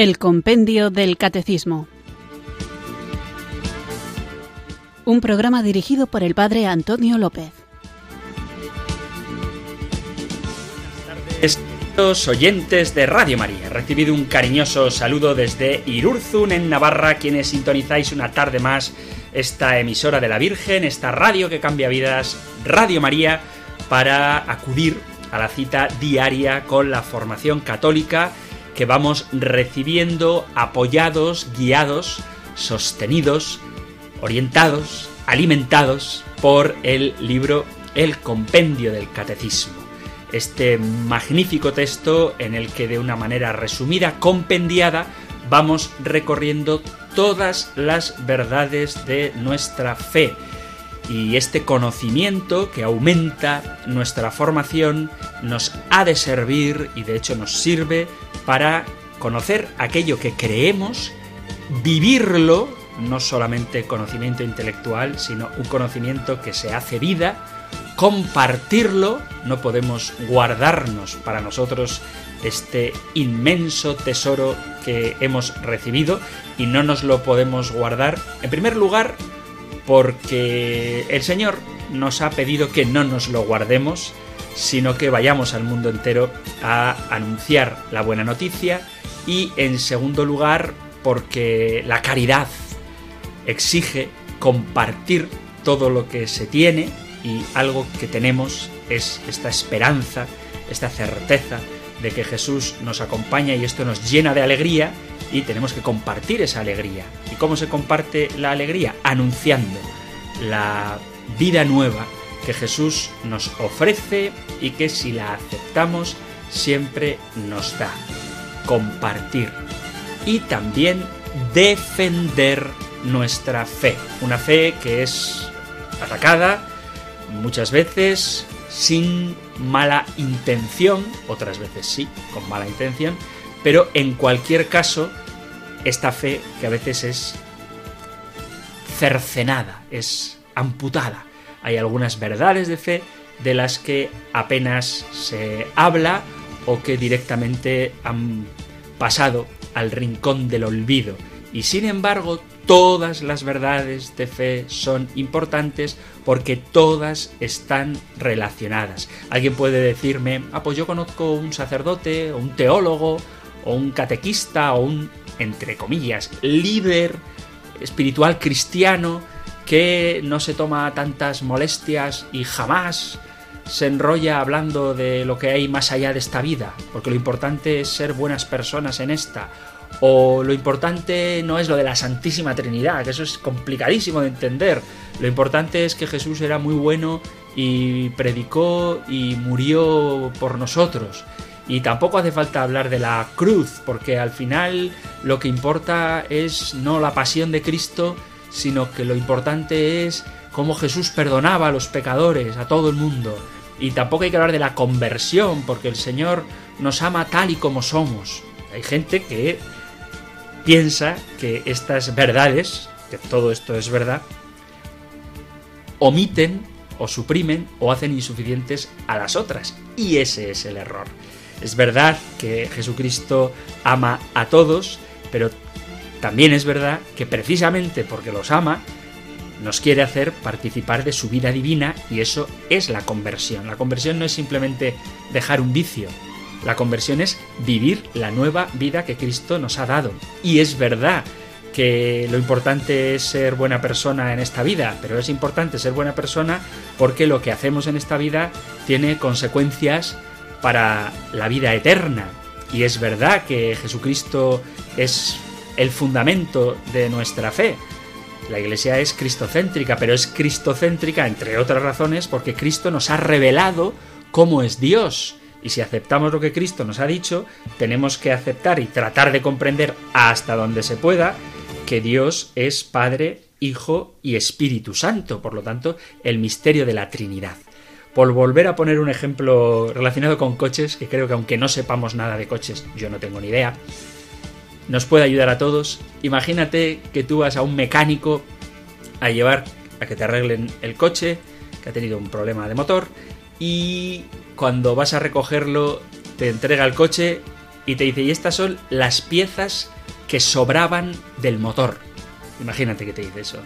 El Compendio del Catecismo. Un programa dirigido por el Padre Antonio López. Buenas tardes, oyentes de Radio María. Recibido un cariñoso saludo desde Irurzun, en Navarra, quienes sintonizáis una tarde más esta emisora de la Virgen, esta radio que cambia vidas, Radio María, para acudir a la cita diaria con la formación católica que vamos recibiendo, apoyados, guiados, sostenidos, orientados, alimentados por el libro El Compendio del Catecismo. Este magnífico texto en el que de una manera resumida, compendiada, vamos recorriendo todas las verdades de nuestra fe. Y este conocimiento que aumenta nuestra formación nos ha de servir y de hecho nos sirve para conocer aquello que creemos, vivirlo, no solamente conocimiento intelectual, sino un conocimiento que se hace vida, compartirlo, no podemos guardarnos para nosotros este inmenso tesoro que hemos recibido y no nos lo podemos guardar, en primer lugar, porque el Señor nos ha pedido que no nos lo guardemos, sino que vayamos al mundo entero a anunciar la buena noticia y en segundo lugar porque la caridad exige compartir todo lo que se tiene y algo que tenemos es esta esperanza, esta certeza de que Jesús nos acompaña y esto nos llena de alegría y tenemos que compartir esa alegría. ¿Y cómo se comparte la alegría? Anunciando la vida nueva que Jesús nos ofrece y que si la aceptamos siempre nos da. Compartir. Y también defender nuestra fe. Una fe que es atacada muchas veces sin mala intención, otras veces sí, con mala intención, pero en cualquier caso, esta fe que a veces es cercenada, es amputada. Hay algunas verdades de fe de las que apenas se habla o que directamente han pasado al rincón del olvido. Y sin embargo, todas las verdades de fe son importantes porque todas están relacionadas. Alguien puede decirme, ah, pues yo conozco un sacerdote, o un teólogo, o un catequista, o un, entre comillas, líder espiritual cristiano que no se toma tantas molestias y jamás se enrolla hablando de lo que hay más allá de esta vida, porque lo importante es ser buenas personas en esta, o lo importante no es lo de la Santísima Trinidad, que eso es complicadísimo de entender. Lo importante es que Jesús era muy bueno y predicó y murió por nosotros. Y tampoco hace falta hablar de la cruz, porque al final lo que importa es no la pasión de Cristo, sino que lo importante es cómo Jesús perdonaba a los pecadores, a todo el mundo. Y tampoco hay que hablar de la conversión, porque el Señor nos ama tal y como somos. Hay gente que piensa que estas verdades, que todo esto es verdad, omiten o suprimen o hacen insuficientes a las otras. Y ese es el error. Es verdad que Jesucristo ama a todos, pero también es verdad que precisamente porque los ama, nos quiere hacer participar de su vida divina y eso es la conversión. La conversión no es simplemente dejar un vicio, la conversión es vivir la nueva vida que Cristo nos ha dado. Y es verdad que lo importante es ser buena persona en esta vida, pero es importante ser buena persona porque lo que hacemos en esta vida tiene consecuencias para la vida eterna. Y es verdad que Jesucristo es el fundamento de nuestra fe. La Iglesia es cristocéntrica, pero es cristocéntrica, entre otras razones, porque Cristo nos ha revelado cómo es Dios. Y si aceptamos lo que Cristo nos ha dicho, tenemos que aceptar y tratar de comprender hasta donde se pueda que Dios es Padre, Hijo y Espíritu Santo, por lo tanto, el misterio de la Trinidad. Por volver a poner un ejemplo relacionado con coches, que creo que aunque no sepamos nada de coches, yo no tengo ni idea, nos puede ayudar a todos. Imagínate que tú vas a un mecánico a llevar a que te arreglen el coche, que ha tenido un problema de motor, y cuando vas a recogerlo te entrega el coche, y te dice, y estas son las piezas que sobraban del motor. Imagínate que te dice eso.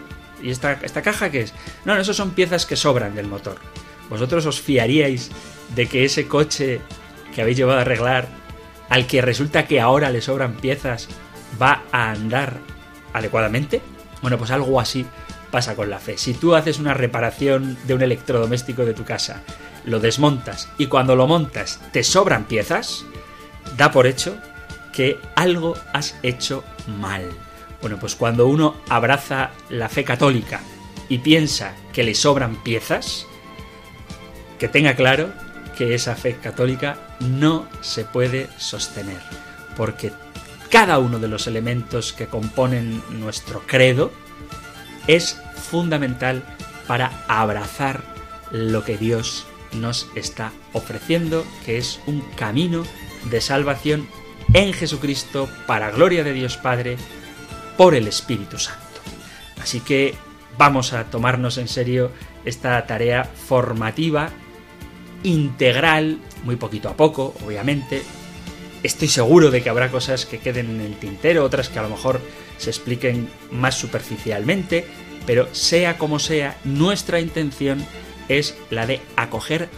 ¿Y esta, esta caja qué es? No, no, eso son piezas que sobran del motor. ¿Vosotros os fiaríais de que ese coche que habéis llevado a arreglar, al que resulta que ahora le sobran piezas, va a andar adecuadamente? Bueno, pues algo así pasa con la fe. Si tú haces una reparación de un electrodoméstico de tu casa, lo desmontas y cuando lo montas te sobran piezas, da por hecho que algo has hecho mal. Bueno, pues cuando uno abraza la fe católica y piensa que le sobran piezas, que tenga claro que esa fe católica no se puede sostener, porque cada uno de los elementos que componen nuestro credo es fundamental para abrazar lo que Dios nos está ofreciendo, que es un camino de salvación en Jesucristo para gloria de Dios Padre por el Espíritu Santo. Así que vamos a tomarnos en serio esta tarea formativa integral, muy poquito a poco, obviamente. Estoy seguro de que habrá cosas que queden en el tintero, otras que a lo mejor se expliquen más superficialmente, pero sea como sea, nuestra intención es la de acoger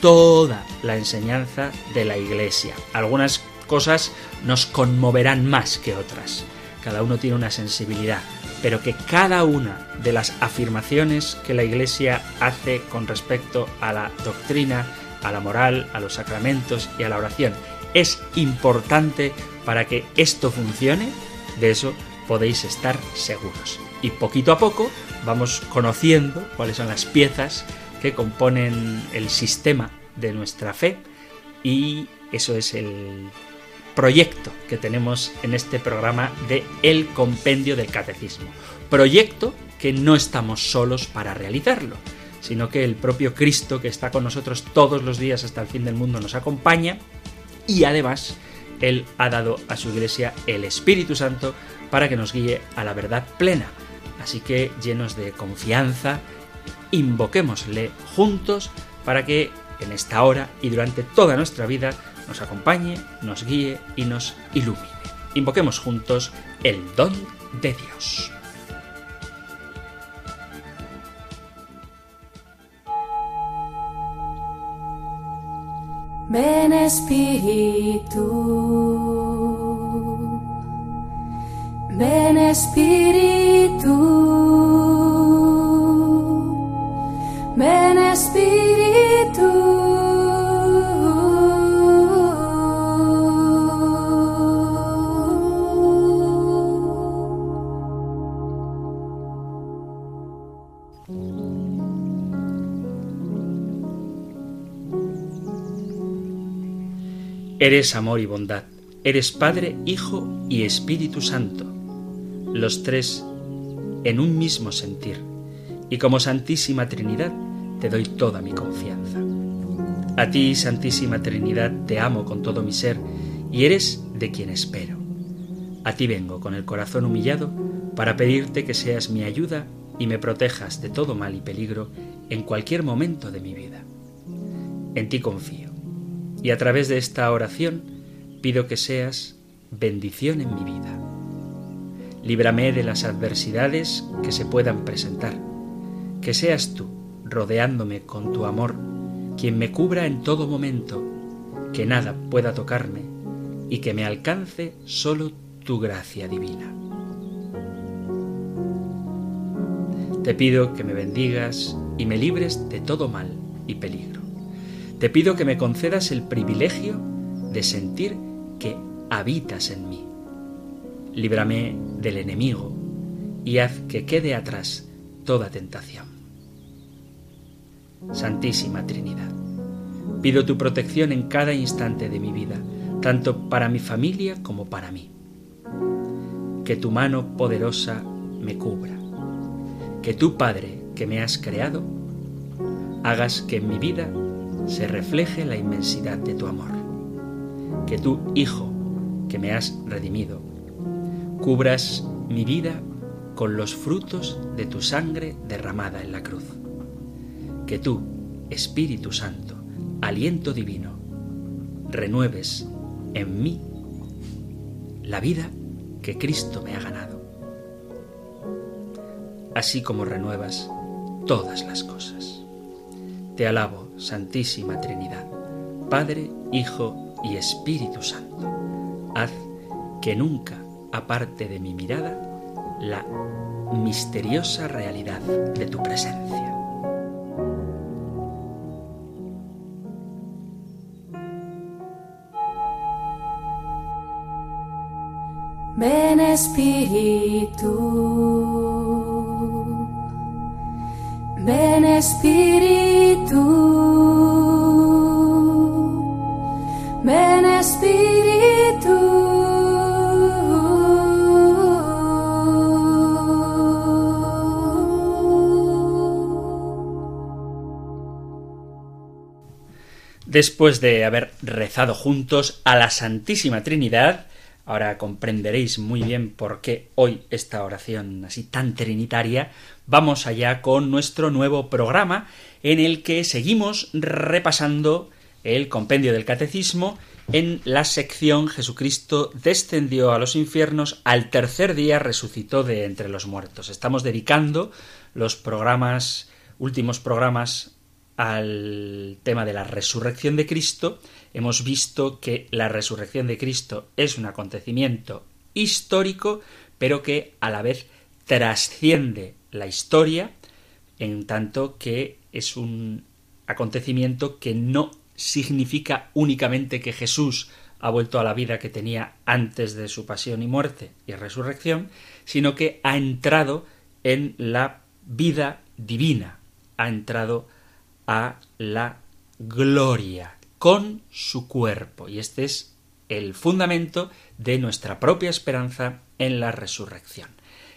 toda la enseñanza de la Iglesia. Algunas cosas nos conmoverán más que otras. Cada uno tiene una sensibilidad, pero que cada una de las afirmaciones que la Iglesia hace con respecto a la doctrina, a la moral, a los sacramentos y a la oración es importante para que esto funcione, de eso podéis estar seguros. Y poquito a poco vamos conociendo cuáles son las piezas que componen el sistema de nuestra fe y eso es el proyecto que tenemos en este programa de El Compendio del Catecismo. Proyecto que no estamos solos para realizarlo, sino que el propio Cristo que está con nosotros todos los días hasta el fin del mundo nos acompaña y además Él ha dado a su iglesia el Espíritu Santo para que nos guíe a la verdad plena. Así que llenos de confianza, invoquémosle juntos para que en esta hora y durante toda nuestra vida nos acompañe, nos guíe y nos ilumine. Invoquemos juntos el don de Dios. Ven Espíritu, ven Espíritu, ven Espíritu. Eres amor y bondad, eres Padre, Hijo y Espíritu Santo, los tres en un mismo sentir, y como Santísima Trinidad te doy toda mi confianza. A ti, Santísima Trinidad, te amo con todo mi ser, y eres de quien espero. A ti vengo con el corazón humillado para pedirte que seas mi ayuda y me protejas de todo mal y peligro en cualquier momento de mi vida. En ti confío y a través de esta oración pido que seas bendición en mi vida. Líbrame de las adversidades que se puedan presentar. Que seas tú, rodeándome con tu amor, quien me cubra en todo momento, que nada pueda tocarme y que me alcance solo tu gracia divina. Te pido que me bendigas y me libres de todo mal y peligro. Te pido que me concedas el privilegio de sentir que habitas en mí. Líbrame del enemigo y haz que quede atrás toda tentación. Santísima Trinidad, pido tu protección en cada instante de mi vida, tanto para mi familia como para mí. Que tu mano poderosa me cubra. Que tú, Padre, que me has creado, hagas que en mi vida se refleje la inmensidad de tu amor. Que tú, Hijo, que me has redimido, cubras mi vida con los frutos de tu sangre derramada en la cruz. Que tú, Espíritu Santo, aliento divino, renueves en mí la vida que Cristo me ha ganado, así como renuevas todas las cosas. Te alabo, Santísima Trinidad, Padre, Hijo y Espíritu Santo. Haz que nunca aparte de mi mirada la misteriosa realidad de tu presencia. Ven Espíritu, Espíritu, Espíritu. Después de haber rezado juntos a la Santísima Trinidad, Ahora comprenderéis muy bien por qué hoy esta oración así tan trinitaria. Vamos allá con nuestro nuevo programa en el que seguimos repasando el compendio del catecismo en la sección Jesucristo descendió a los infiernos, al tercer día resucitó de entre los muertos. Estamos dedicando los programas, últimos programas al tema de la resurrección de Cristo, hemos visto que la resurrección de Cristo es un acontecimiento histórico, pero que a la vez trasciende la historia, en tanto que es un acontecimiento que no significa únicamente que Jesús ha vuelto a la vida que tenía antes de su pasión y muerte y resurrección, sino que ha entrado en la vida divina, ha entrado a la gloria con su cuerpo. Y este es el fundamento de nuestra propia esperanza en la resurrección.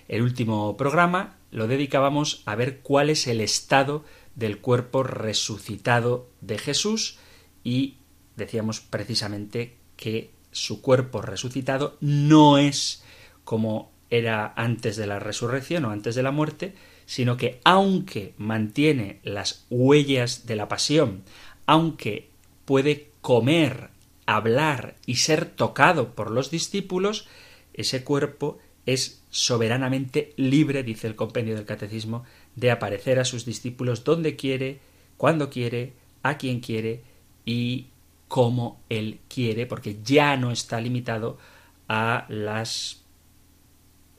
El último programa lo dedicábamos a ver cuál es el estado del cuerpo resucitado de Jesús y decíamos precisamente que su cuerpo resucitado no es como era antes de la resurrección o antes de la muerte, sino que aunque mantiene las huellas de la pasión, aunque puede comer, hablar y ser tocado por los discípulos, ese cuerpo es soberanamente libre, dice el compendio del catecismo, de aparecer a sus discípulos donde quiere, cuando quiere, a quien quiere y como él quiere, porque ya no está limitado a las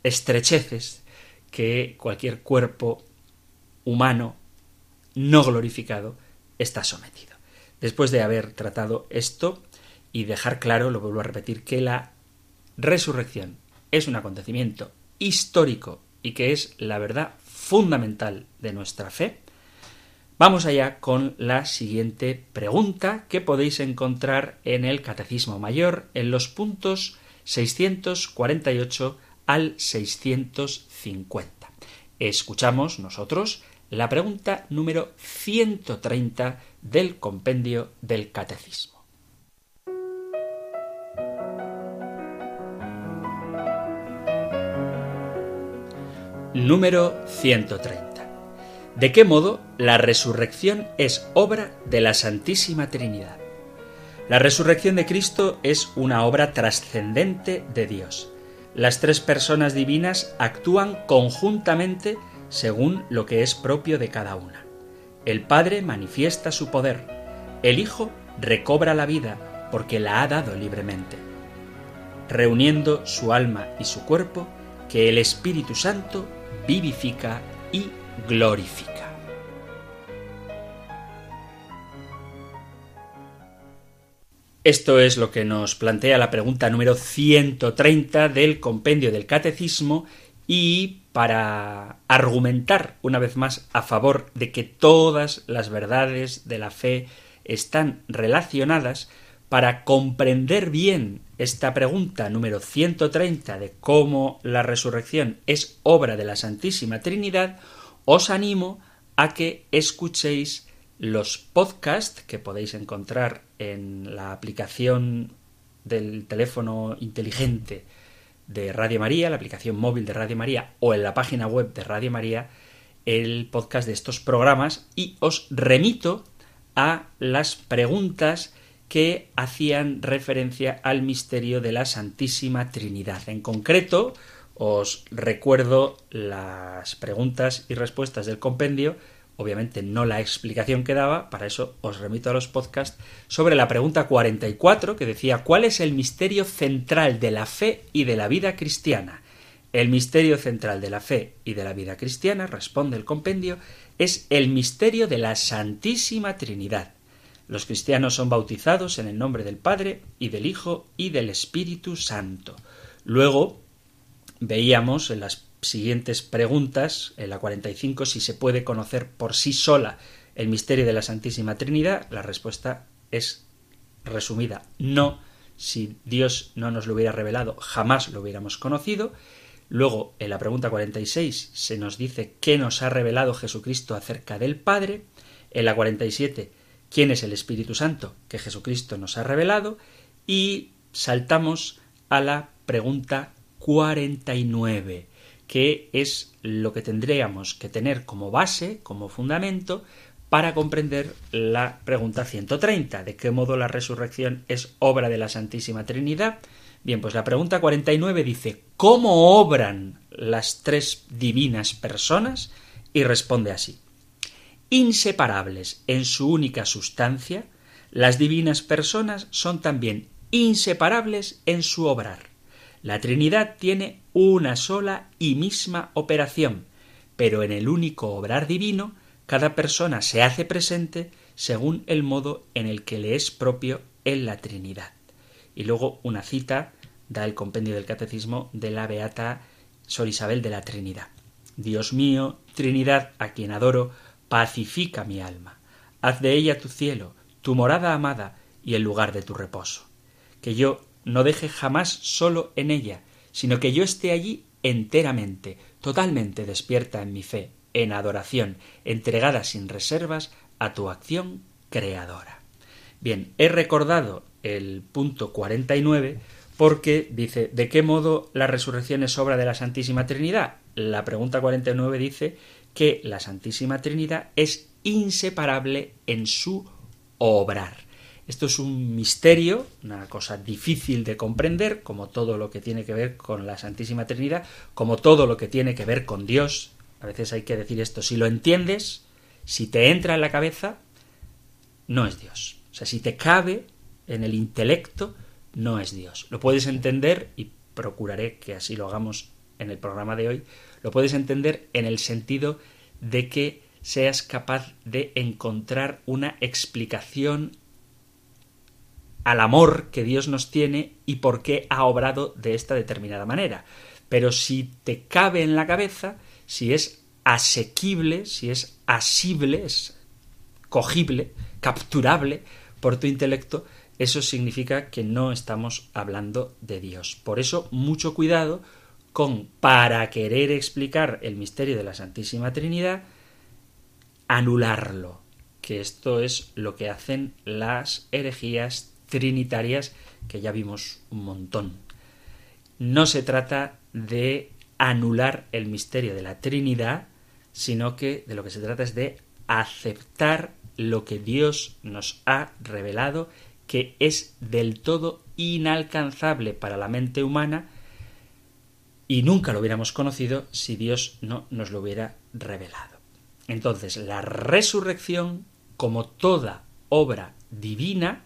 estrecheces que cualquier cuerpo humano no glorificado está sometido. Después de haber tratado esto y dejar claro, lo vuelvo a repetir, que la resurrección es un acontecimiento histórico y que es la verdad fundamental de nuestra fe, vamos allá con la siguiente pregunta que podéis encontrar en el Catecismo Mayor en los puntos 648 al 650. Escuchamos nosotros la pregunta número 130 del compendio del Catecismo. Número 130. ¿De qué modo la resurrección es obra de la Santísima Trinidad? La resurrección de Cristo es una obra trascendente de Dios las tres personas divinas actúan conjuntamente según lo que es propio de cada una. El Padre manifiesta su poder, el Hijo recobra la vida porque la ha dado libremente, reuniendo su alma y su cuerpo que el Espíritu Santo vivifica y glorifica. Esto es lo que nos plantea la pregunta número 130 del compendio del Catecismo y para argumentar una vez más a favor de que todas las verdades de la fe están relacionadas, para comprender bien esta pregunta número 130 de cómo la resurrección es obra de la Santísima Trinidad, os animo a que escuchéis los podcasts que podéis encontrar en la aplicación del teléfono inteligente de Radio María, la aplicación móvil de Radio María o en la página web de Radio María el podcast de estos programas y os remito a las preguntas que hacían referencia al misterio de la Santísima Trinidad. En concreto, os recuerdo las preguntas y respuestas del compendio, obviamente no la explicación que daba, para eso os remito a los podcasts, sobre la pregunta 44 que decía ¿cuál es el misterio central de la fe y de la vida cristiana? El misterio central de la fe y de la vida cristiana, responde el compendio, es el misterio de la Santísima Trinidad. Los cristianos son bautizados en el nombre del Padre y del Hijo y del Espíritu Santo. Luego, veíamos en las siguientes preguntas, en la 45, si se puede conocer por sí sola el misterio de la Santísima Trinidad. La respuesta es resumida, no. Si Dios no nos lo hubiera revelado, jamás lo hubiéramos conocido. Luego, en la pregunta 46, se nos dice qué nos ha revelado Jesucristo acerca del Padre. En la 47, quién es el Espíritu Santo que Jesucristo nos ha revelado. Y saltamos a la pregunta 49, que es lo que tendríamos que tener como base, como fundamento, para comprender la pregunta 130, de qué modo la resurrección es obra de la Santísima Trinidad. Bien, pues la pregunta 49 dice, ¿cómo obran las tres divinas personas? Y responde así, inseparables en su única sustancia, las divinas personas son también inseparables en su obrar. La Trinidad tiene una sola y misma operación, pero en el único obrar divino, cada persona se hace presente según el modo en el que le es propio en la Trinidad. Y luego una cita da el compendio del Catecismo de la Beata Sor Isabel de la Trinidad. Dios mío, Trinidad, a quien adoro, pacifica mi alma. Haz de ella tu cielo, tu morada amada y el lugar de tu reposo. Que yo no deje jamás solo en ella, sino que yo esté allí enteramente, totalmente despierta en mi fe, en adoración, entregada sin reservas a tu acción creadora. Bien, he recordado el punto 49 porque dice, ¿de qué modo la resurrección es obra de la Santísima Trinidad? La pregunta 49 dice que la Santísima Trinidad es inseparable en su obrar. Esto es un misterio, una cosa difícil de comprender, como todo lo que tiene que ver con la Santísima Trinidad, como todo lo que tiene que ver con Dios. A veces hay que decir esto, si lo entiendes, si te entra en la cabeza, no es Dios. O sea, si te cabe en el intelecto, no es Dios. Lo puedes entender, y procuraré que así lo hagamos en el programa de hoy, lo puedes entender en el sentido de que seas capaz de encontrar una explicación al amor que Dios nos tiene y por qué ha obrado de esta determinada manera. Pero si te cabe en la cabeza, si es asequible, si es asible, es cogible, capturable por tu intelecto, eso significa que no estamos hablando de Dios. Por eso, mucho cuidado con, para querer explicar el misterio de la Santísima Trinidad, anularlo, que esto es lo que hacen las herejías trinitarias que ya vimos un montón. No se trata de anular el misterio de la Trinidad, sino que de lo que se trata es de aceptar lo que Dios nos ha revelado, que es del todo inalcanzable para la mente humana y nunca lo hubiéramos conocido si Dios no nos lo hubiera revelado. Entonces, la resurrección, como toda obra divina,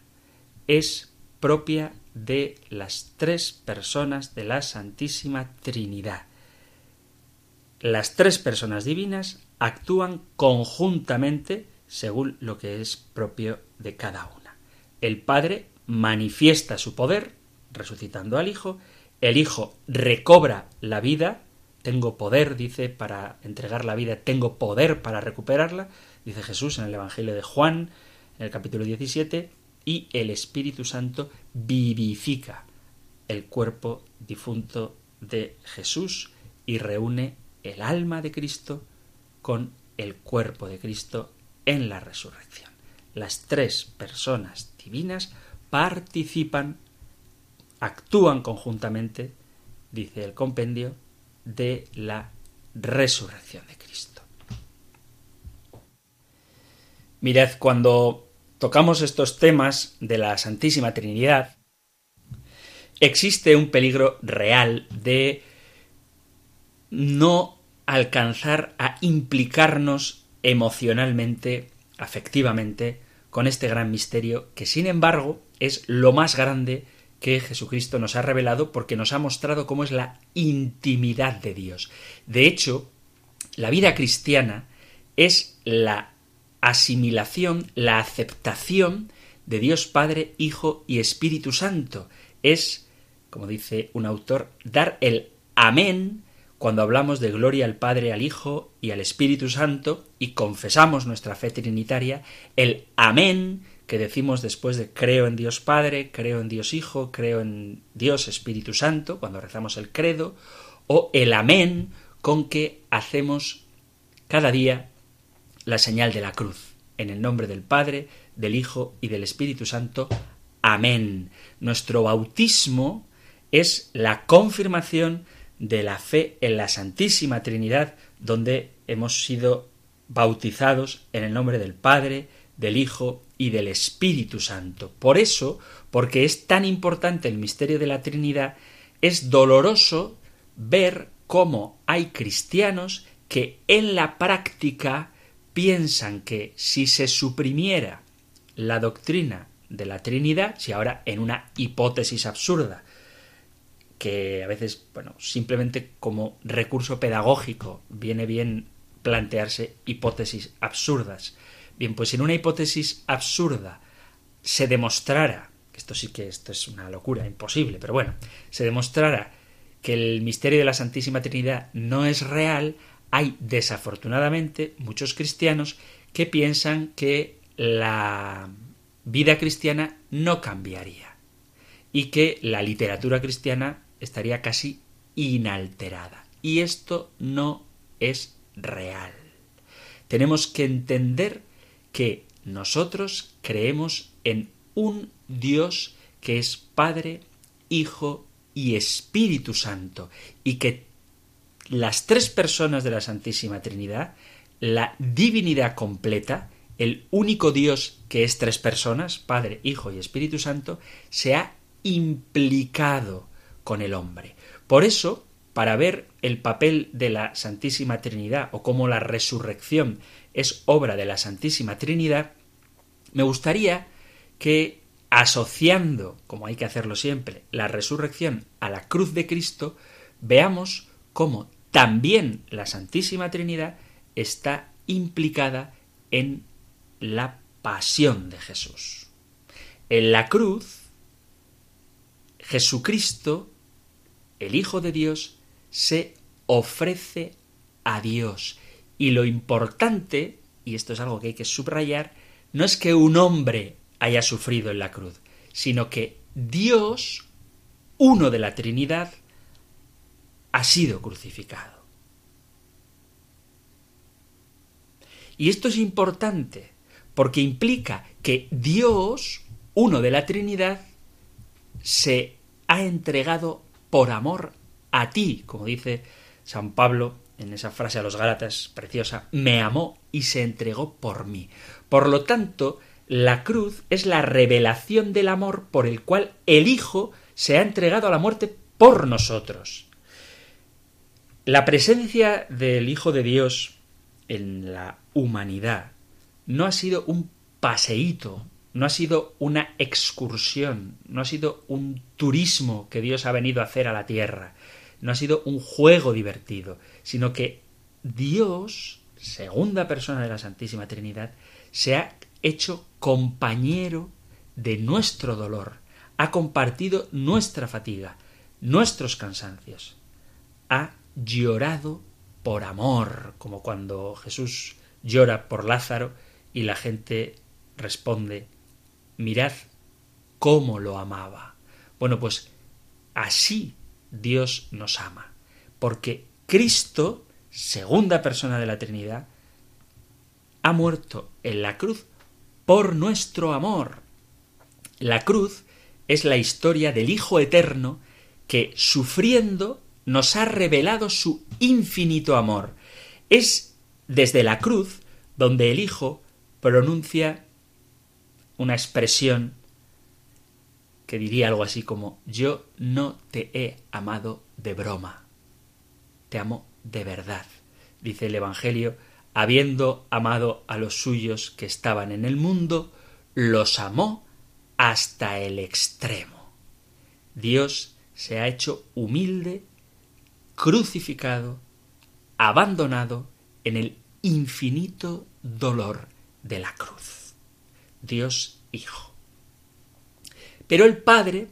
es propia de las tres personas de la Santísima Trinidad. Las tres personas divinas actúan conjuntamente según lo que es propio de cada una. El Padre manifiesta su poder, resucitando al Hijo, el Hijo recobra la vida, tengo poder, dice, para entregar la vida, tengo poder para recuperarla, dice Jesús en el Evangelio de Juan, en el capítulo 17, y el Espíritu Santo vivifica el cuerpo difunto de Jesús y reúne el alma de Cristo con el cuerpo de Cristo en la resurrección. Las tres personas divinas participan, actúan conjuntamente, dice el compendio, de la resurrección de Cristo. Mirad, cuando tocamos estos temas de la Santísima Trinidad, existe un peligro real de no alcanzar a implicarnos emocionalmente, afectivamente, con este gran misterio que, sin embargo, es lo más grande que Jesucristo nos ha revelado porque nos ha mostrado cómo es la intimidad de Dios. De hecho, la vida cristiana es la asimilación, la aceptación de Dios Padre, Hijo y Espíritu Santo. Es, como dice un autor, dar el amén cuando hablamos de gloria al Padre, al Hijo y al Espíritu Santo y confesamos nuestra fe trinitaria, el amén que decimos después de creo en Dios Padre, creo en Dios Hijo, creo en Dios Espíritu Santo, cuando rezamos el credo, o el amén con que hacemos cada día la señal de la cruz. En el nombre del Padre, del Hijo y del Espíritu Santo. Amén. Nuestro bautismo es la confirmación de la fe en la Santísima Trinidad, donde hemos sido bautizados en el nombre del Padre, del Hijo y del Espíritu Santo. Por eso, porque es tan importante el misterio de la Trinidad, es doloroso ver cómo hay cristianos que en la práctica piensan que si se suprimiera la doctrina de la Trinidad, si ahora en una hipótesis absurda, que a veces, bueno, simplemente como recurso pedagógico viene bien plantearse hipótesis absurdas. Bien, pues si en una hipótesis absurda se demostrara, esto sí que esto es una locura, imposible, pero bueno, se demostrara que el misterio de la Santísima Trinidad no es real, hay desafortunadamente muchos cristianos que piensan que la vida cristiana no cambiaría y que la literatura cristiana estaría casi inalterada. Y esto no es real. Tenemos que entender que nosotros creemos en un Dios que es Padre, Hijo y Espíritu Santo, y que las tres personas de la Santísima Trinidad, la divinidad completa, el único Dios que es tres personas, Padre, Hijo y Espíritu Santo, se ha implicado con el hombre. Por eso, para ver el papel de la Santísima Trinidad o cómo la resurrección es obra de la Santísima Trinidad, me gustaría que asociando, como hay que hacerlo siempre, la resurrección a la cruz de Cristo, veamos cómo también la Santísima Trinidad está implicada en la pasión de Jesús. En la cruz, Jesucristo, el Hijo de Dios, se ofrece a Dios. Y lo importante, y esto es algo que hay que subrayar, no es que un hombre haya sufrido en la cruz, sino que Dios, uno de la Trinidad, ha sido crucificado. Y esto es importante porque implica que Dios, uno de la Trinidad, se ha entregado por amor a ti, como dice San Pablo en esa frase a los Gálatas preciosa, me amó y se entregó por mí. Por lo tanto, la cruz es la revelación del amor por el cual el Hijo se ha entregado a la muerte por nosotros. La presencia del Hijo de Dios en la humanidad no ha sido un paseíto, no ha sido una excursión, no ha sido un turismo que Dios ha venido a hacer a la tierra, no ha sido un juego divertido, sino que Dios, segunda persona de la Santísima Trinidad, se ha hecho compañero de nuestro dolor, ha compartido nuestra fatiga, nuestros cansancios, ha llorado por amor, como cuando Jesús llora por Lázaro y la gente responde, mirad cómo lo amaba. Bueno, pues así Dios nos ama, porque Cristo, segunda persona de la Trinidad, ha muerto en la cruz por nuestro amor. La cruz es la historia del Hijo Eterno que, sufriendo, nos ha revelado su infinito amor. Es desde la cruz donde el Hijo pronuncia una expresión que diría algo así como yo no te he amado de broma, te amo de verdad. Dice el Evangelio, habiendo amado a los suyos que estaban en el mundo, los amó hasta el extremo. Dios se ha hecho humilde, crucificado, abandonado en el infinito dolor de la cruz. Dios Hijo. Pero el Padre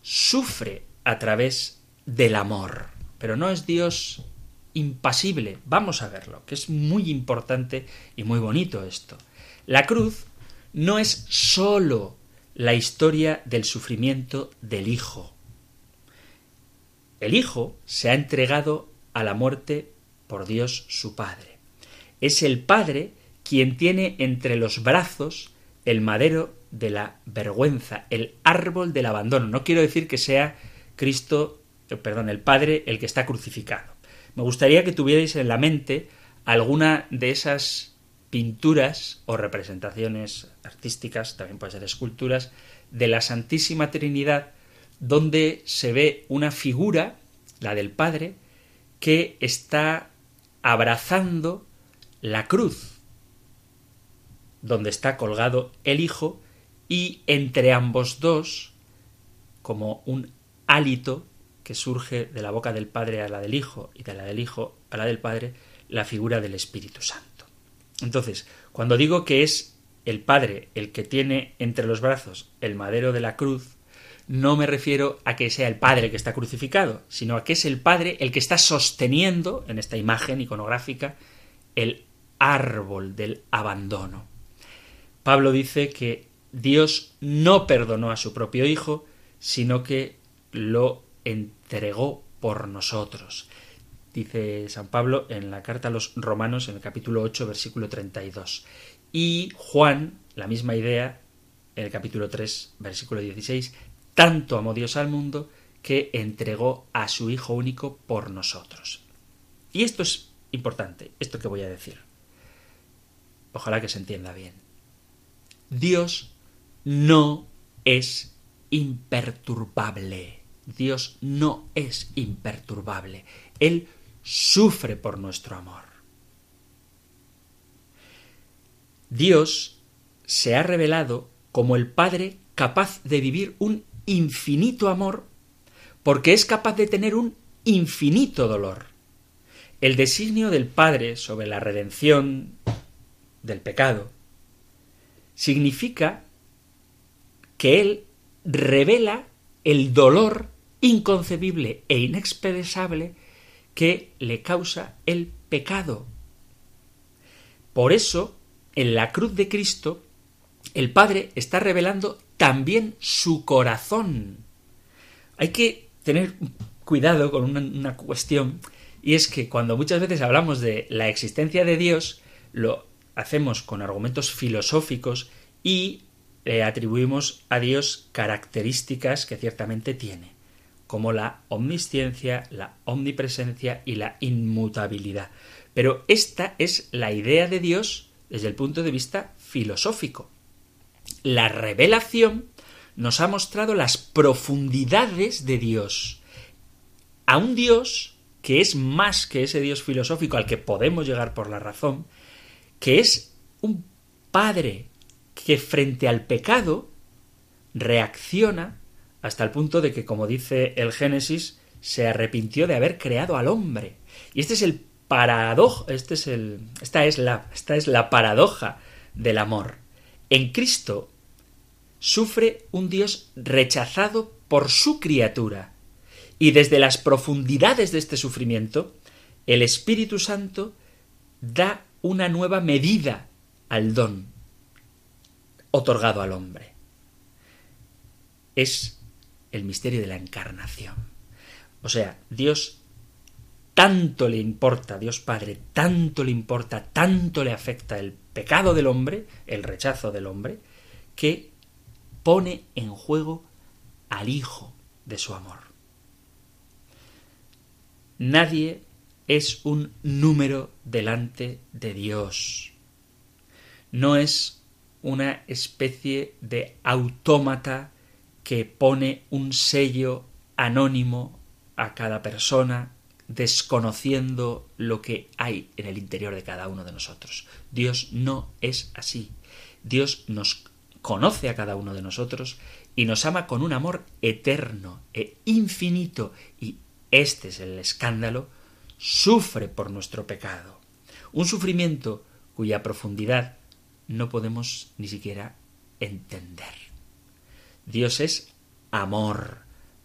sufre a través del amor, pero no es Dios impasible. Vamos a verlo, que es muy importante y muy bonito esto. La cruz no es sólo la historia del sufrimiento del Hijo. El Hijo se ha entregado a la muerte por Dios su Padre. Es el Padre quien tiene entre los brazos el madero de la vergüenza, el árbol del abandono. No quiero decir que sea Cristo, eh, perdón, el Padre el que está crucificado. Me gustaría que tuvierais en la mente alguna de esas pinturas o representaciones artísticas, también puede ser esculturas, de la Santísima Trinidad, donde se ve una figura, la del Padre, que está abrazando la cruz donde está colgado el Hijo, y entre ambos dos, como un hálito que surge de la boca del Padre a la del Hijo y de la del Hijo a la del Padre, la figura del Espíritu Santo. Entonces, cuando digo que es el Padre el que tiene entre los brazos el madero de la cruz, no me refiero a que sea el Padre que está crucificado, sino a que es el Padre el que está sosteniendo, en esta imagen iconográfica, el árbol del abandono. Pablo dice que Dios no perdonó a su propio Hijo, sino que lo entregó por nosotros. Dice San Pablo en la carta a los Romanos en el capítulo 8, versículo 32. Y Juan, la misma idea, en el capítulo 3, versículo 16, tanto amó Dios al mundo que entregó a su Hijo único por nosotros. Y esto es importante, esto que voy a decir. Ojalá que se entienda bien. Dios no es imperturbable. Dios no es imperturbable. Él sufre por nuestro amor. Dios se ha revelado como el Padre capaz de vivir un infinito amor porque es capaz de tener un infinito dolor. El designio del Padre sobre la redención del pecado significa que Él revela el dolor inconcebible e inexpresable que le causa el pecado. Por eso, en la cruz de Cristo, el Padre está revelando también su corazón. Hay que tener cuidado con una, cuestión, y es que cuando muchas veces hablamos de la existencia de Dios, lo hacemos con argumentos filosóficos y le atribuimos a Dios características que ciertamente tiene, como la omnisciencia, la omnipresencia y la inmutabilidad. Pero esta es la idea de Dios desde el punto de vista filosófico. La revelación nos ha mostrado las profundidades de Dios. A un Dios que es más que ese Dios filosófico al que podemos llegar por la razón, que es un Padre que frente al pecado reacciona hasta el punto de que, como dice el Génesis, se arrepintió de haber creado al hombre. Y este es el paradoja, este es el, esta es la, esta es la paradoja del amor. En Cristo sufre un Dios rechazado por su criatura. Y desde las profundidades de este sufrimiento, el Espíritu Santo da una nueva medida al don otorgado al hombre. Es el misterio de la encarnación. O sea, Dios tanto le importa, Dios Padre, tanto le importa, tanto le afecta el pecado del hombre, el rechazo del hombre, que pone en juego al Hijo de su amor. Nadie es un número delante de Dios. No es una especie de autómata que pone un sello anónimo a cada persona, desconociendo lo que hay en el interior de cada uno de nosotros. Dios no es así. Dios nos conoce a cada uno de nosotros y nos ama con un amor eterno e infinito y este es el escándalo, sufre por nuestro pecado. Un sufrimiento cuya profundidad no podemos ni siquiera entender. Dios es amor.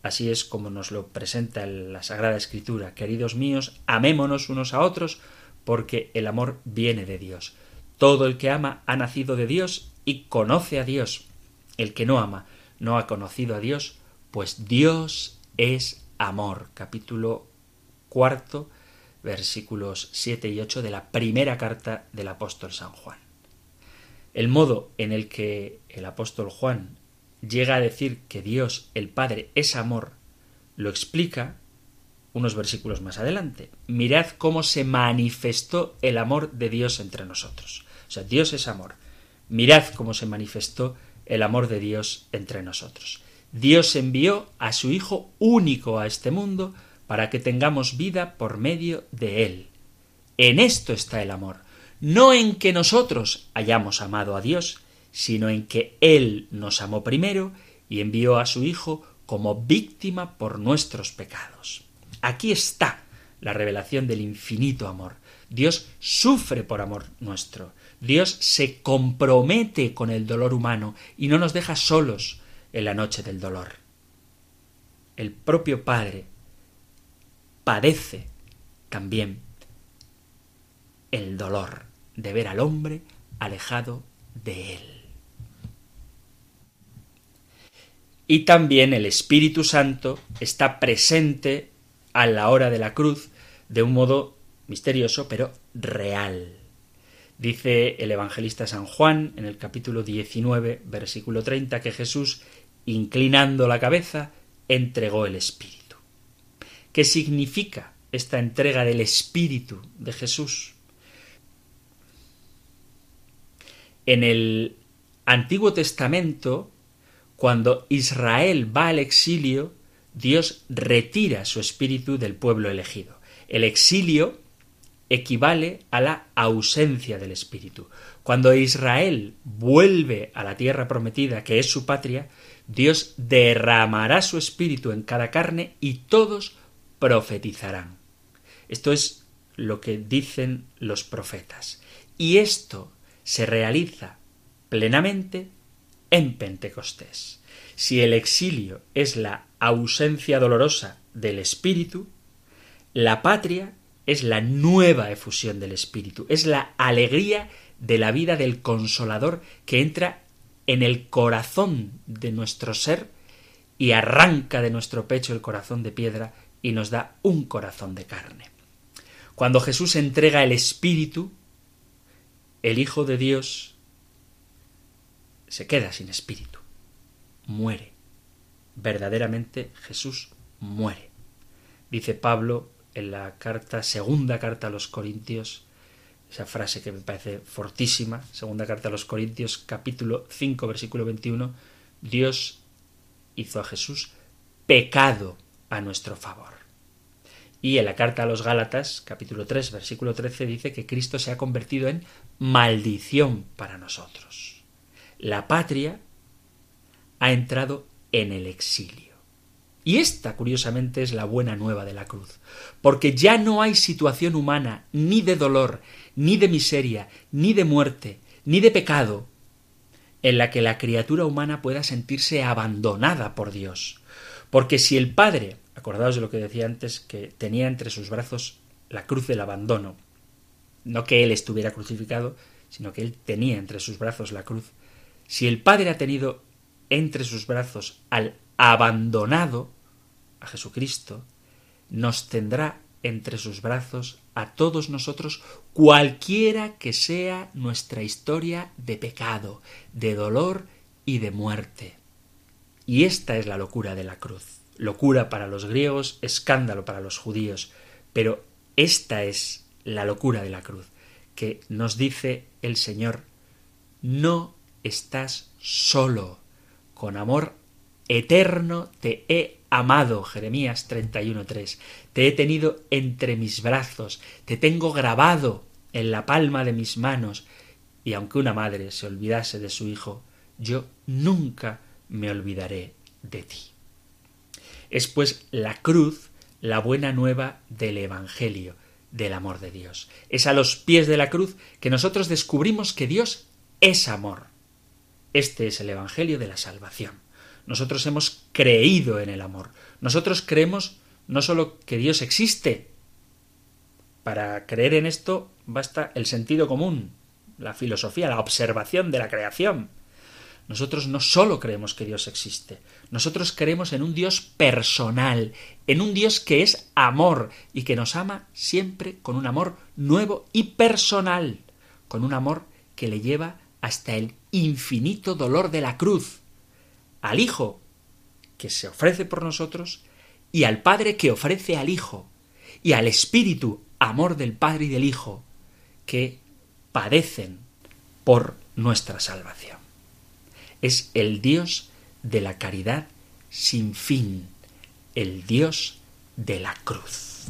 Así es como nos lo presenta la Sagrada Escritura. Queridos míos, amémonos unos a otros porque el amor viene de Dios. Todo el que ama ha nacido de Dios y conoce a Dios. El que no ama no ha conocido a Dios, pues Dios es amor. Capítulo cuarto, versículos 7 y 8 de la primera carta del apóstol San Juan. El modo en el que el apóstol Juan llega a decir que Dios el Padre es amor lo explica unos versículos más adelante. Mirad cómo se manifestó el amor de Dios entre nosotros. O sea, Dios es amor. Mirad cómo se manifestó el amor de Dios entre nosotros. Dios envió a su Hijo único a este mundo para que tengamos vida por medio de Él. En esto está el amor, no en que nosotros hayamos amado a Dios, sino en que Él nos amó primero y envió a su Hijo como víctima por nuestros pecados. Aquí está la revelación del infinito amor. Dios sufre por amor nuestro. Dios se compromete con el dolor humano y no nos deja solos en la noche del dolor. El propio Padre padece también el dolor de ver al hombre alejado de él. Y también el Espíritu Santo está presente a la hora de la cruz de un modo misterioso pero real. Dice el evangelista San Juan en el capítulo 19, versículo 30, que Jesús, inclinando la cabeza, entregó el Espíritu. ¿Qué significa esta entrega del Espíritu de Jesús? En el Antiguo Testamento, cuando Israel va al exilio, Dios retira su espíritu del pueblo elegido. El exilio equivale a la ausencia del espíritu. Cuando Israel vuelve a la tierra prometida, que es su patria, Dios derramará su espíritu en cada carne y todos profetizarán. Esto es lo que dicen los profetas. Y esto se realiza plenamente en Pentecostés. Si el exilio es la ausencia dolorosa del espíritu, la patria es la nueva efusión del espíritu, es la alegría de la vida del consolador que entra en el corazón de nuestro ser y arranca de nuestro pecho el corazón de piedra y nos da un corazón de carne. Cuando Jesús entrega el espíritu, el Hijo de Dios se queda sin espíritu, muere. Verdaderamente Jesús muere. Dice Pablo en la carta, segunda carta a los Corintios, esa frase que me parece fortísima, segunda carta a los Corintios, capítulo 5, versículo 21, Dios hizo a Jesús pecado a nuestro favor. Y en la carta a los Gálatas, capítulo 3, versículo 13, dice que Cristo se ha convertido en maldición para nosotros. La patria ha entrado en el exilio. Y esta, curiosamente, es la buena nueva de la cruz, porque ya no hay situación humana, ni de dolor, ni de miseria, ni de muerte, ni de pecado, en la que la criatura humana pueda sentirse abandonada por Dios. Porque si el Padre, acordaos de lo que decía antes, que tenía entre sus brazos la cruz del abandono, no que Él estuviera crucificado, sino que Él tenía entre sus brazos la cruz, si el Padre ha tenido entre sus brazos al abandonado, a Jesucristo, nos tendrá entre sus brazos a todos nosotros cualquiera que sea nuestra historia de pecado, de dolor y de muerte. Y esta es la locura de la cruz. Locura para los griegos, escándalo para los judíos, pero esta es la locura de la cruz, que nos dice el Señor, no estás solo. Con amor eterno te he amado. Jeremías 31.3. Te he tenido entre mis brazos, te tengo grabado en la palma de mis manos. Y aunque una madre se olvidase de su hijo, yo nunca me olvidaré de ti. Es pues la cruz la buena nueva del Evangelio, del amor de Dios. Es a los pies de la cruz que nosotros descubrimos que Dios es amor. Este es el Evangelio de la salvación. Nosotros hemos creído en el amor. Nosotros creemos no solo que Dios existe. Para creer en esto basta el sentido común, la filosofía, la observación de la creación. Nosotros no solo creemos que Dios existe, nosotros creemos en un Dios personal, en un Dios que es amor y que nos ama siempre con un amor nuevo y personal, con un amor que le lleva hasta el infinito dolor de la cruz, al Hijo que se ofrece por nosotros y al Padre que ofrece al Hijo, y al Espíritu, amor del Padre y del Hijo, que padecen por nuestra salvación. Es el Dios de la caridad sin fin, el Dios de la cruz.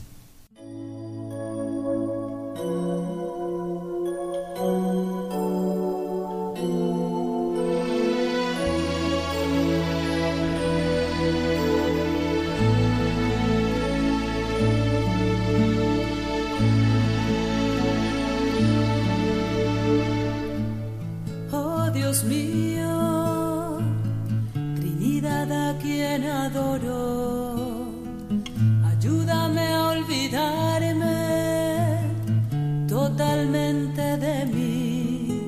a quien adoro. Ayúdame a olvidarme totalmente de mí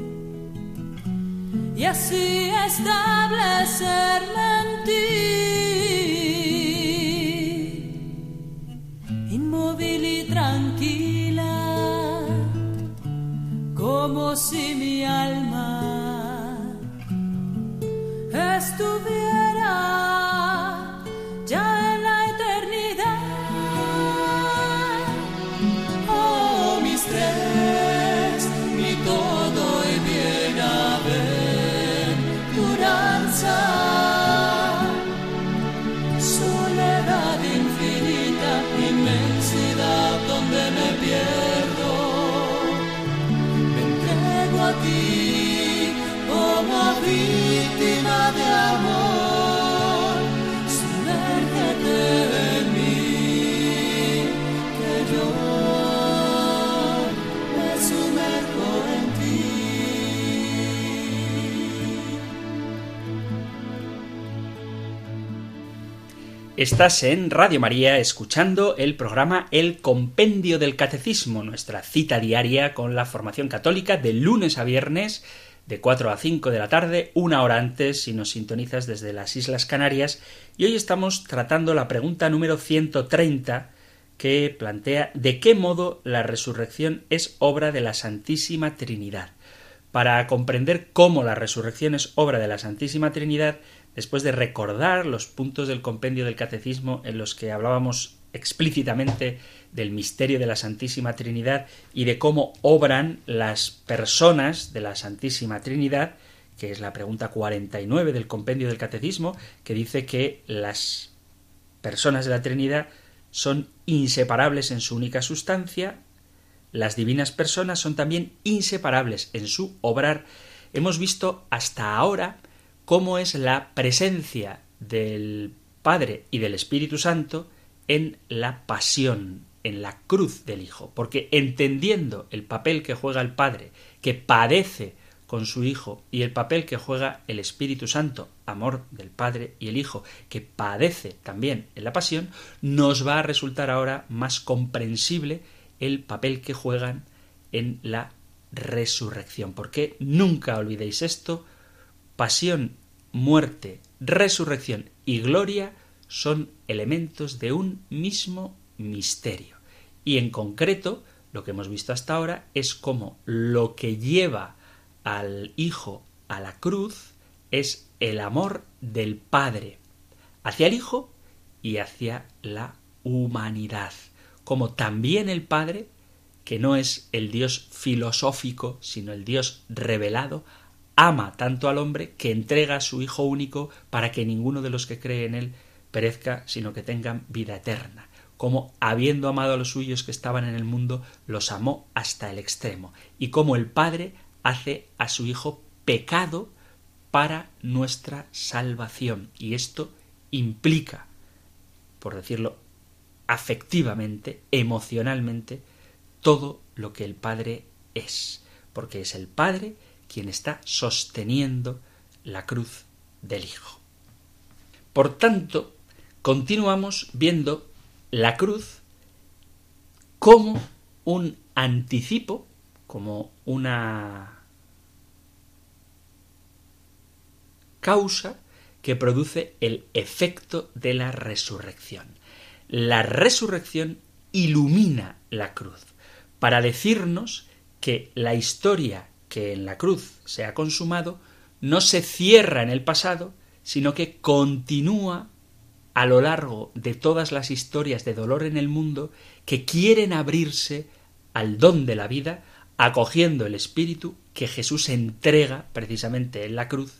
y así establecerme en ti. Inmóvil y tranquila, como si mi alma estuviera. Estás en Radio María escuchando el programa El Compendio del Catecismo, nuestra cita diaria con la formación católica de lunes a viernes de 4 a 5 de la tarde, una hora antes si nos sintonizas desde las Islas Canarias. Y hoy estamos tratando la pregunta número 130 que plantea de qué modo la resurrección es obra de la Santísima Trinidad. Para comprender cómo la resurrección es obra de la Santísima Trinidad, después de recordar los puntos del compendio del catecismo en los que hablábamos explícitamente del misterio de la Santísima Trinidad y de cómo obran las personas de la Santísima Trinidad, que es la pregunta 49 del compendio del catecismo, que dice que las personas de la Trinidad son inseparables en su única sustancia, las divinas personas son también inseparables en su obrar. Hemos visto hasta ahora cómo es la presencia del Padre y del Espíritu Santo en la pasión, en la cruz del Hijo, porque entendiendo el papel que juega el Padre, que padece con su Hijo, y el papel que juega el Espíritu Santo, amor del Padre y el Hijo, que padece también en la pasión, nos va a resultar ahora más comprensible el papel que juegan en la resurrección. Porque nunca olvidéis esto, pasión, muerte, resurrección y gloria son elementos de un mismo misterio. Y en concreto, lo que hemos visto hasta ahora es cómo lo que lleva al Hijo a la cruz es el amor del Padre hacia el Hijo y hacia la humanidad. Como también el Padre, que no es el Dios filosófico, sino el Dios revelado, ama tanto al hombre que entrega a su Hijo único para que ninguno de los que cree en él perezca, sino que tengan vida eterna. Como habiendo amado a los suyos que estaban en el mundo, los amó hasta el extremo. Y como el Padre hace a su Hijo pecado para nuestra salvación. Y esto implica, por decirlo afectivamente, emocionalmente, todo lo que el Padre es. Porque es el Padre quien está sosteniendo la cruz del Hijo. Por tanto, continuamos viendo la cruz como un anticipo, como una causa que produce el efecto de la resurrección. La resurrección ilumina la cruz para decirnos que la historia que en la cruz se ha consumado no se cierra en el pasado, sino que continúa a lo largo de todas las historias de dolor en el mundo que quieren abrirse al don de la vida, acogiendo el Espíritu que Jesús entrega precisamente en la cruz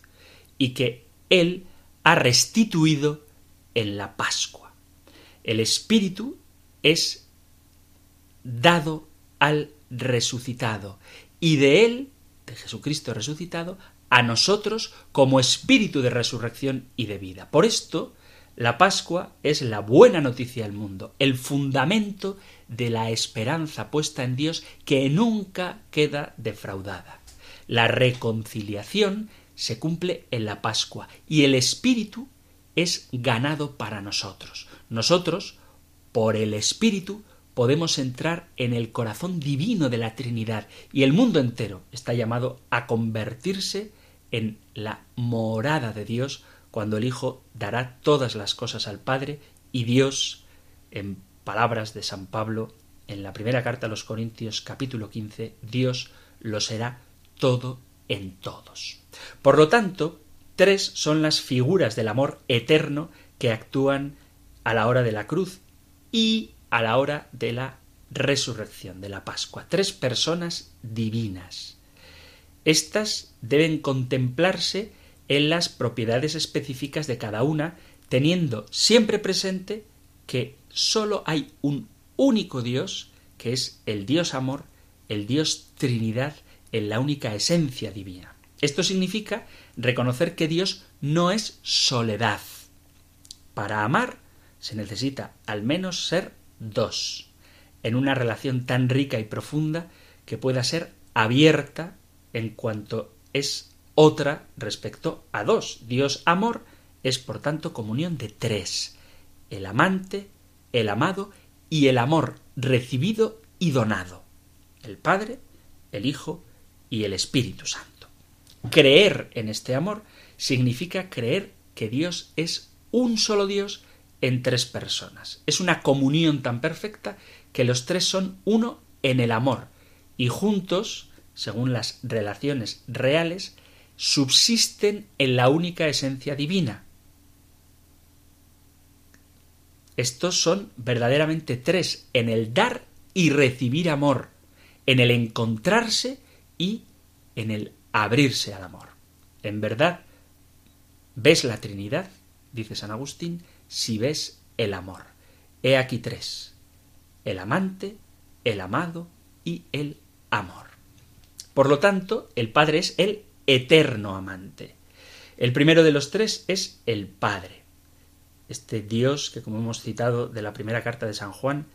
y que Él ha restituido en la Pascua. El Espíritu es dado al resucitado y de Él de Jesucristo resucitado a nosotros como espíritu de resurrección y de vida. Por esto, la Pascua es la buena noticia del mundo, el fundamento de la esperanza puesta en Dios que nunca queda defraudada. La reconciliación se cumple en la Pascua y el Espíritu es ganado para nosotros. Nosotros, por el Espíritu, podemos entrar en el corazón divino de la Trinidad y el mundo entero está llamado a convertirse en la morada de Dios cuando el Hijo dará todas las cosas al Padre y Dios, en palabras de San Pablo, en la primera carta a los Corintios capítulo 15, Dios lo será todo en todos. Por lo tanto, tres son las figuras del amor eterno que actúan a la hora de la cruz y a la hora de la resurrección, de la Pascua. Tres personas divinas. Estas deben contemplarse en las propiedades específicas de cada una, teniendo siempre presente que sólo hay un único Dios, que es el Dios amor, el Dios Trinidad, en la única esencia divina. Esto significa reconocer que Dios no es soledad. Para amar se necesita al menos ser dos, en una relación tan rica y profunda que pueda ser abierta en cuanto es otra respecto a dos. Dios amor es por tanto comunión de tres, el amante, el amado y el amor recibido y donado, el Padre, el Hijo y el Espíritu Santo. Creer en este amor significa creer que Dios es un solo Dios en tres personas. Es una comunión tan perfecta que los tres son uno en el amor y juntos, según las relaciones reales, subsisten en la única esencia divina. Estos son verdaderamente tres en el dar y recibir amor, en el encontrarse y en el abrirse al amor. En verdad, ves la Trinidad, dice San Agustín, si ves el amor. He aquí tres, el amante, el amado y el amor. Por lo tanto, el Padre es el eterno amante. El primero de los tres es el Padre. Este Dios que, como hemos citado de la primera carta de San Juan,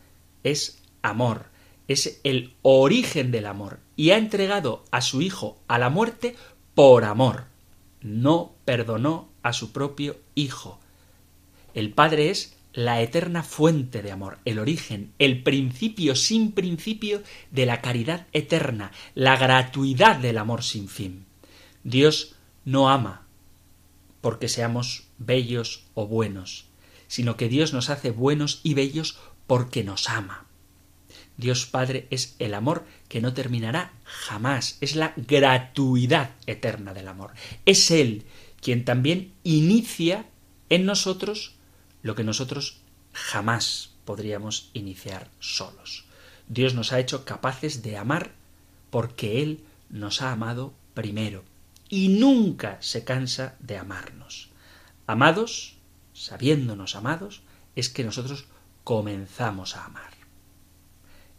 es amor, es el origen del amor y ha entregado a su Hijo a la muerte por amor. No perdonó a su propio Hijo, el Padre es la eterna fuente de amor, el origen, el principio sin principio de la caridad eterna, la gratuidad del amor sin fin. Dios no ama porque seamos bellos o buenos, sino que Dios nos hace buenos y bellos porque nos ama. Dios Padre es el amor que no terminará jamás, es la gratuidad eterna del amor. Es Él quien también inicia en nosotros lo que nosotros jamás podríamos iniciar solos. Dios nos ha hecho capaces de amar porque Él nos ha amado primero y nunca se cansa de amarnos. Amados, sabiéndonos amados, es que nosotros comenzamos a amar.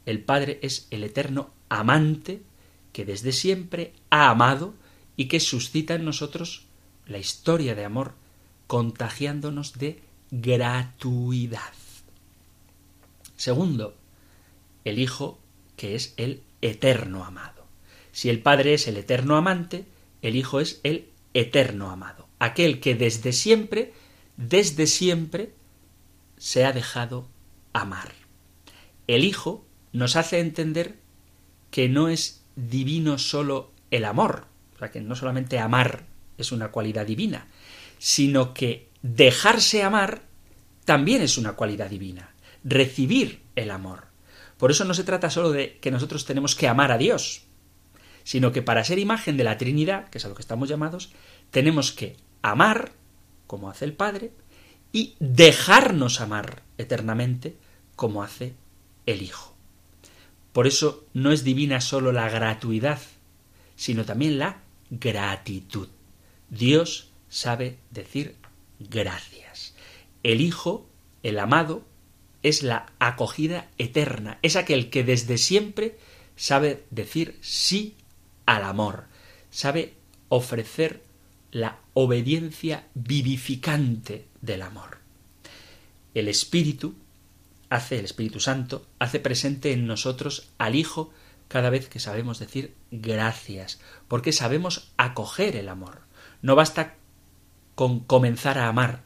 El Padre es el eterno amante que desde siempre ha amado y que suscita en nosotros la historia de amor contagiándonos de gratuidad. Segundo, el Hijo que es el eterno amado. Si el Padre es el eterno amante, el Hijo es el eterno amado, aquel que desde siempre, desde siempre, se ha dejado amar. El Hijo nos hace entender que no es divino solo el amor, o sea, que no solamente amar es una cualidad divina, sino que dejarse amar también es una cualidad divina, recibir el amor. Por eso no se trata solo de que nosotros tenemos que amar a Dios, sino que para ser imagen de la Trinidad, que es a lo que estamos llamados, tenemos que amar, como hace el Padre, y dejarnos amar eternamente, como hace el Hijo. Por eso no es divina solo la gratuidad, sino también la gratitud. Dios sabe decir gracias. El Hijo, el amado, es la acogida eterna, es aquel que desde siempre sabe decir sí al amor, sabe ofrecer la obediencia vivificante del amor. El Espíritu hace, el Espíritu Santo, hace presente en nosotros al Hijo cada vez que sabemos decir gracias, porque sabemos acoger el amor. No basta con comenzar a amar,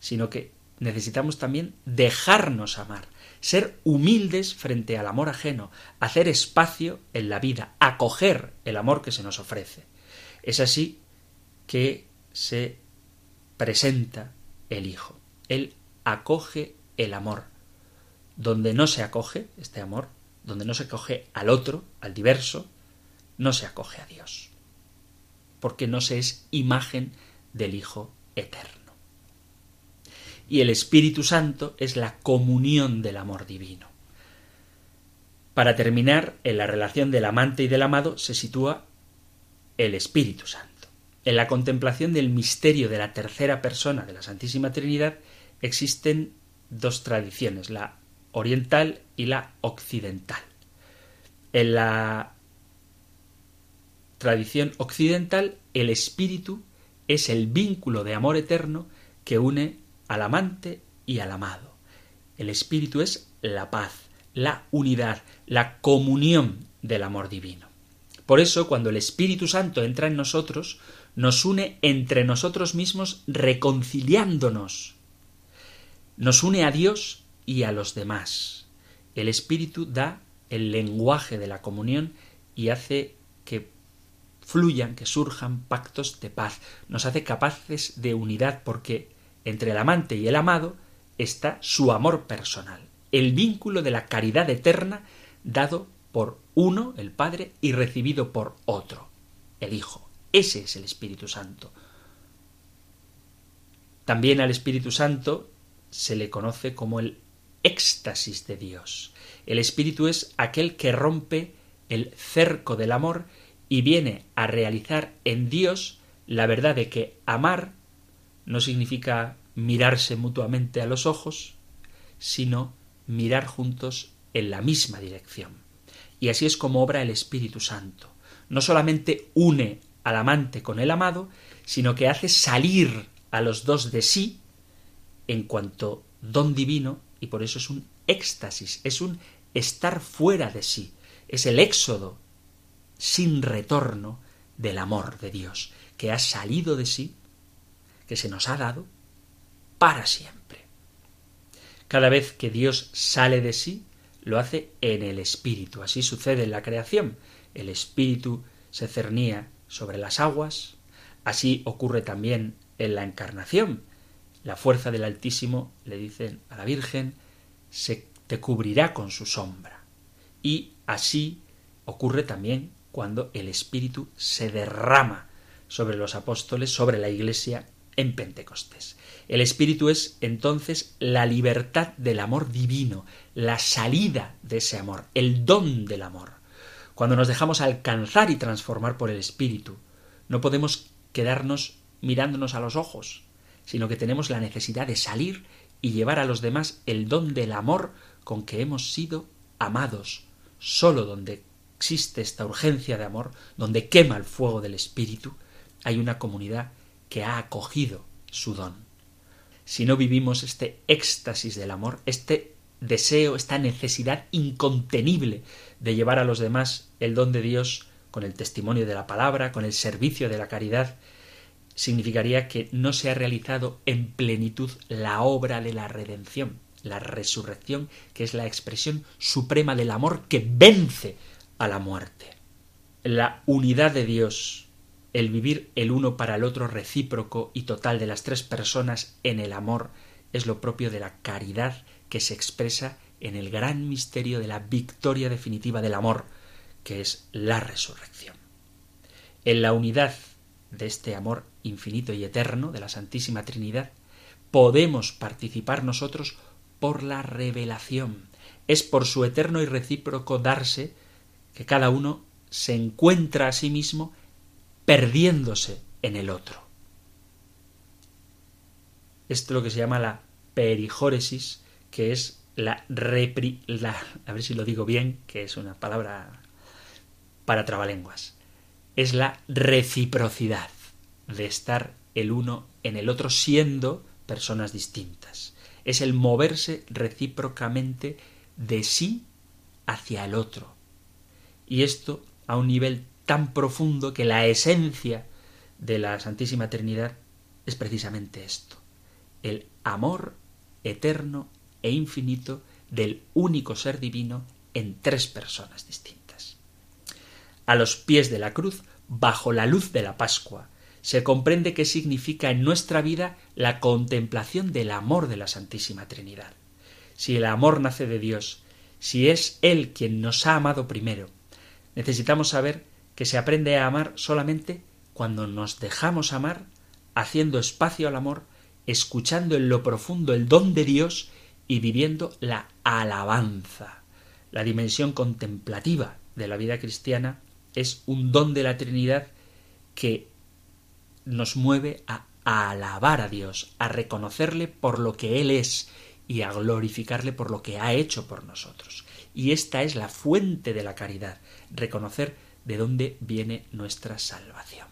sino que necesitamos también dejarnos amar, ser humildes frente al amor ajeno, hacer espacio en la vida, acoger el amor que se nos ofrece. Es así que se presenta el Hijo. Él acoge el amor. Donde no se acoge este amor, donde no se acoge al otro, al diverso, no se acoge a Dios. Porque no se es imagen del Hijo eterno. Y el Espíritu Santo es la comunión del amor divino. Para terminar, en la relación del amante y del amado se sitúa el Espíritu Santo. En la contemplación del misterio de la tercera persona de la Santísima Trinidad existen dos tradiciones, la oriental y la occidental. En la tradición occidental, el espíritu es el vínculo de amor eterno que une al amante y al amado. El espíritu es la paz, la unidad, la comunión del amor divino. Por eso, cuando el Espíritu Santo entra en nosotros, nos une entre nosotros mismos reconciliándonos. Nos une a Dios y a los demás. El Espíritu da el lenguaje de la comunión y hace que fluyan, que surjan pactos de paz. Nos hace capaces de unidad porque entre el amante y el amado está su amor personal, el vínculo de la caridad eterna dado por uno, el Padre, y recibido por otro, el Hijo. Ese es el Espíritu Santo. También al Espíritu Santo se le conoce como el éxtasis de Dios. El Espíritu es aquel que rompe el cerco del amor y viene a realizar en Dios la verdad de que amar no significa mirarse mutuamente a los ojos, sino mirar juntos en la misma dirección. Y así es como obra el Espíritu Santo. No solamente une al amante con el amado, sino que hace salir a los dos de sí en cuanto don divino, y por eso es un éxtasis, es un estar fuera de sí, es el éxodo sin retorno del amor de Dios, que ha salido de sí, que se nos ha dado para siempre. Cada vez que Dios sale de sí, lo hace en el Espíritu. Así sucede en la creación. El Espíritu se cernía sobre las aguas. Así ocurre también en la encarnación. La fuerza del Altísimo le dicen a la Virgen, se te cubrirá con su sombra. Y así ocurre también cuando el Espíritu se derrama sobre los apóstoles, sobre la Iglesia en Pentecostés. El Espíritu es entonces la libertad del amor divino, la salida de ese amor, el don del amor. Cuando nos dejamos alcanzar y transformar por el Espíritu, No podemos quedarnos mirándonos a los ojos, sino que tenemos la necesidad de salir y llevar a los demás el don del amor con que hemos sido amados. Solo donde existe esta urgencia de amor, donde quema el fuego del Espíritu, hay una comunidad que ha acogido su don. Si no vivimos este éxtasis del amor, este deseo, esta necesidad incontenible de llevar a los demás el don de Dios con el testimonio de la palabra, con el servicio de la caridad, significaría que no se ha realizado en plenitud la obra de la redención, la resurrección, que es la expresión suprema del amor que vence a la muerte. La unidad de Dios, el vivir el uno para el otro recíproco y total de las tres personas en el amor, es lo propio de la caridad que se expresa en el gran misterio de la victoria definitiva del amor, que es la resurrección. En la unidad de este amor infinito y eterno de la Santísima Trinidad, podemos participar nosotros por la revelación. Es por su eterno y recíproco darse que cada uno se encuentra a sí mismo perdiéndose en el otro. Esto es lo que se llama la perijóresis, que es la repri... La, a ver si lo digo bien, que es una palabra para trabalenguas. Es la reciprocidad de estar el uno en el otro siendo personas distintas. Es el moverse recíprocamente de sí hacia el otro. Y esto a un nivel tan profundo que la esencia de la Santísima Trinidad es precisamente esto, el amor eterno e infinito del único ser divino en tres personas distintas. A los pies de la cruz, bajo la luz de la Pascua, se comprende qué significa en nuestra vida la contemplación del amor de la Santísima Trinidad. Si el amor nace de Dios, si es Él quien nos ha amado primero, necesitamos saber que se aprende a amar solamente cuando nos dejamos amar, haciendo espacio al amor, escuchando en lo profundo el don de Dios y viviendo la alabanza. La dimensión contemplativa de la vida cristiana es un don de la Trinidad que nos mueve a, alabar a Dios, a reconocerle por lo que Él es y a glorificarle por lo que ha hecho por nosotros. Y esta es la fuente de la caridad, reconocer de dónde viene nuestra salvación.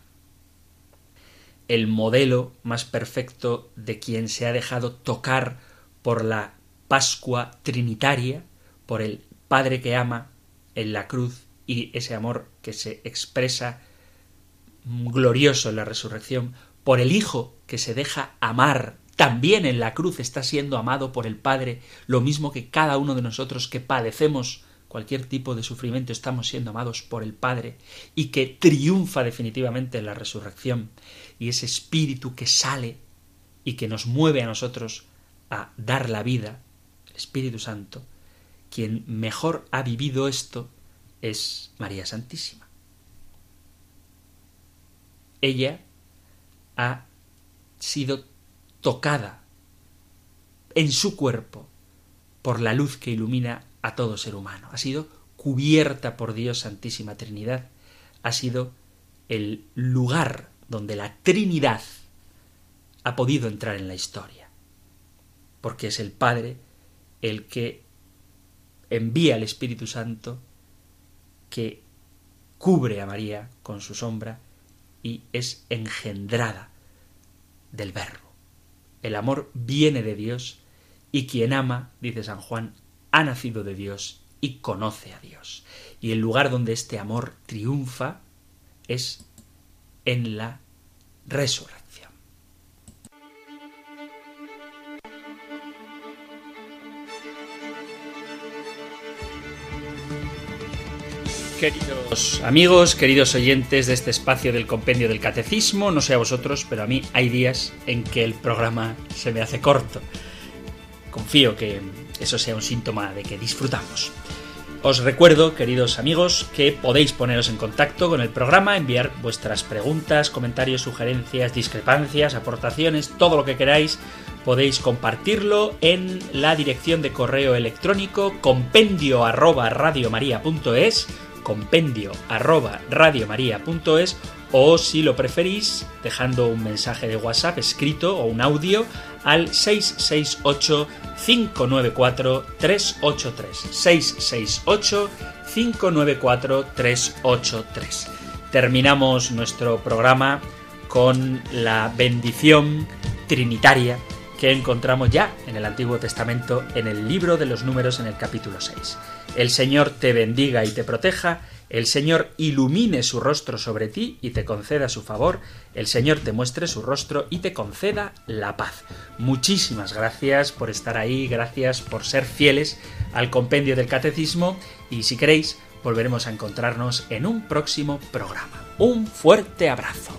El modelo más perfecto de quien se ha dejado tocar por la Pascua trinitaria, por el Padre que ama en la cruz y ese amor que se expresa glorioso en la resurrección, por el Hijo que se deja amar también en la cruz está siendo amado por el Padre, lo mismo que cada uno de nosotros que padecemos cualquier tipo de sufrimiento estamos siendo amados por el Padre y que triunfa definitivamente en la resurrección. Y ese espíritu que sale y que nos mueve a nosotros a dar la vida, el Espíritu Santo, quien mejor ha vivido esto es María Santísima. Ella ha sido tocada en su cuerpo por la luz que ilumina a todo ser humano. Ha sido cubierta por Dios Santísima Trinidad. Ha sido el lugar donde la Trinidad ha podido entrar en la historia. Porque es el Padre el que envía al Espíritu Santo que cubre a María con su sombra y es engendrada del Verbo. El amor viene de Dios y quien ama, dice San Juan, ha nacido de Dios y conoce a Dios. Y el lugar donde este amor triunfa es en la resurrección. Queridos amigos, queridos oyentes de este espacio del compendio del catecismo, no sé a vosotros, pero a mí hay días en que el programa se me hace corto. Confío que eso sea un síntoma de que disfrutamos. Os recuerdo, queridos amigos, que podéis poneros en contacto con el programa, enviar vuestras preguntas, comentarios, sugerencias, discrepancias, aportaciones, todo lo que queráis. Podéis compartirlo en la dirección de correo electrónico compendio compendio arroba radiomaria.es o si lo preferís dejando un mensaje de WhatsApp escrito o un audio al 668 594 383 668 594 383 terminamos nuestro programa con la bendición trinitaria que encontramos ya en el Antiguo Testamento en el libro de los números en el capítulo 6. El Señor te bendiga y te proteja, el Señor ilumine su rostro sobre ti y te conceda su favor, el Señor te muestre su rostro y te conceda la paz. Muchísimas gracias por estar ahí, gracias por ser fieles al compendio del catecismo y si queréis volveremos a encontrarnos en un próximo programa. Un fuerte abrazo.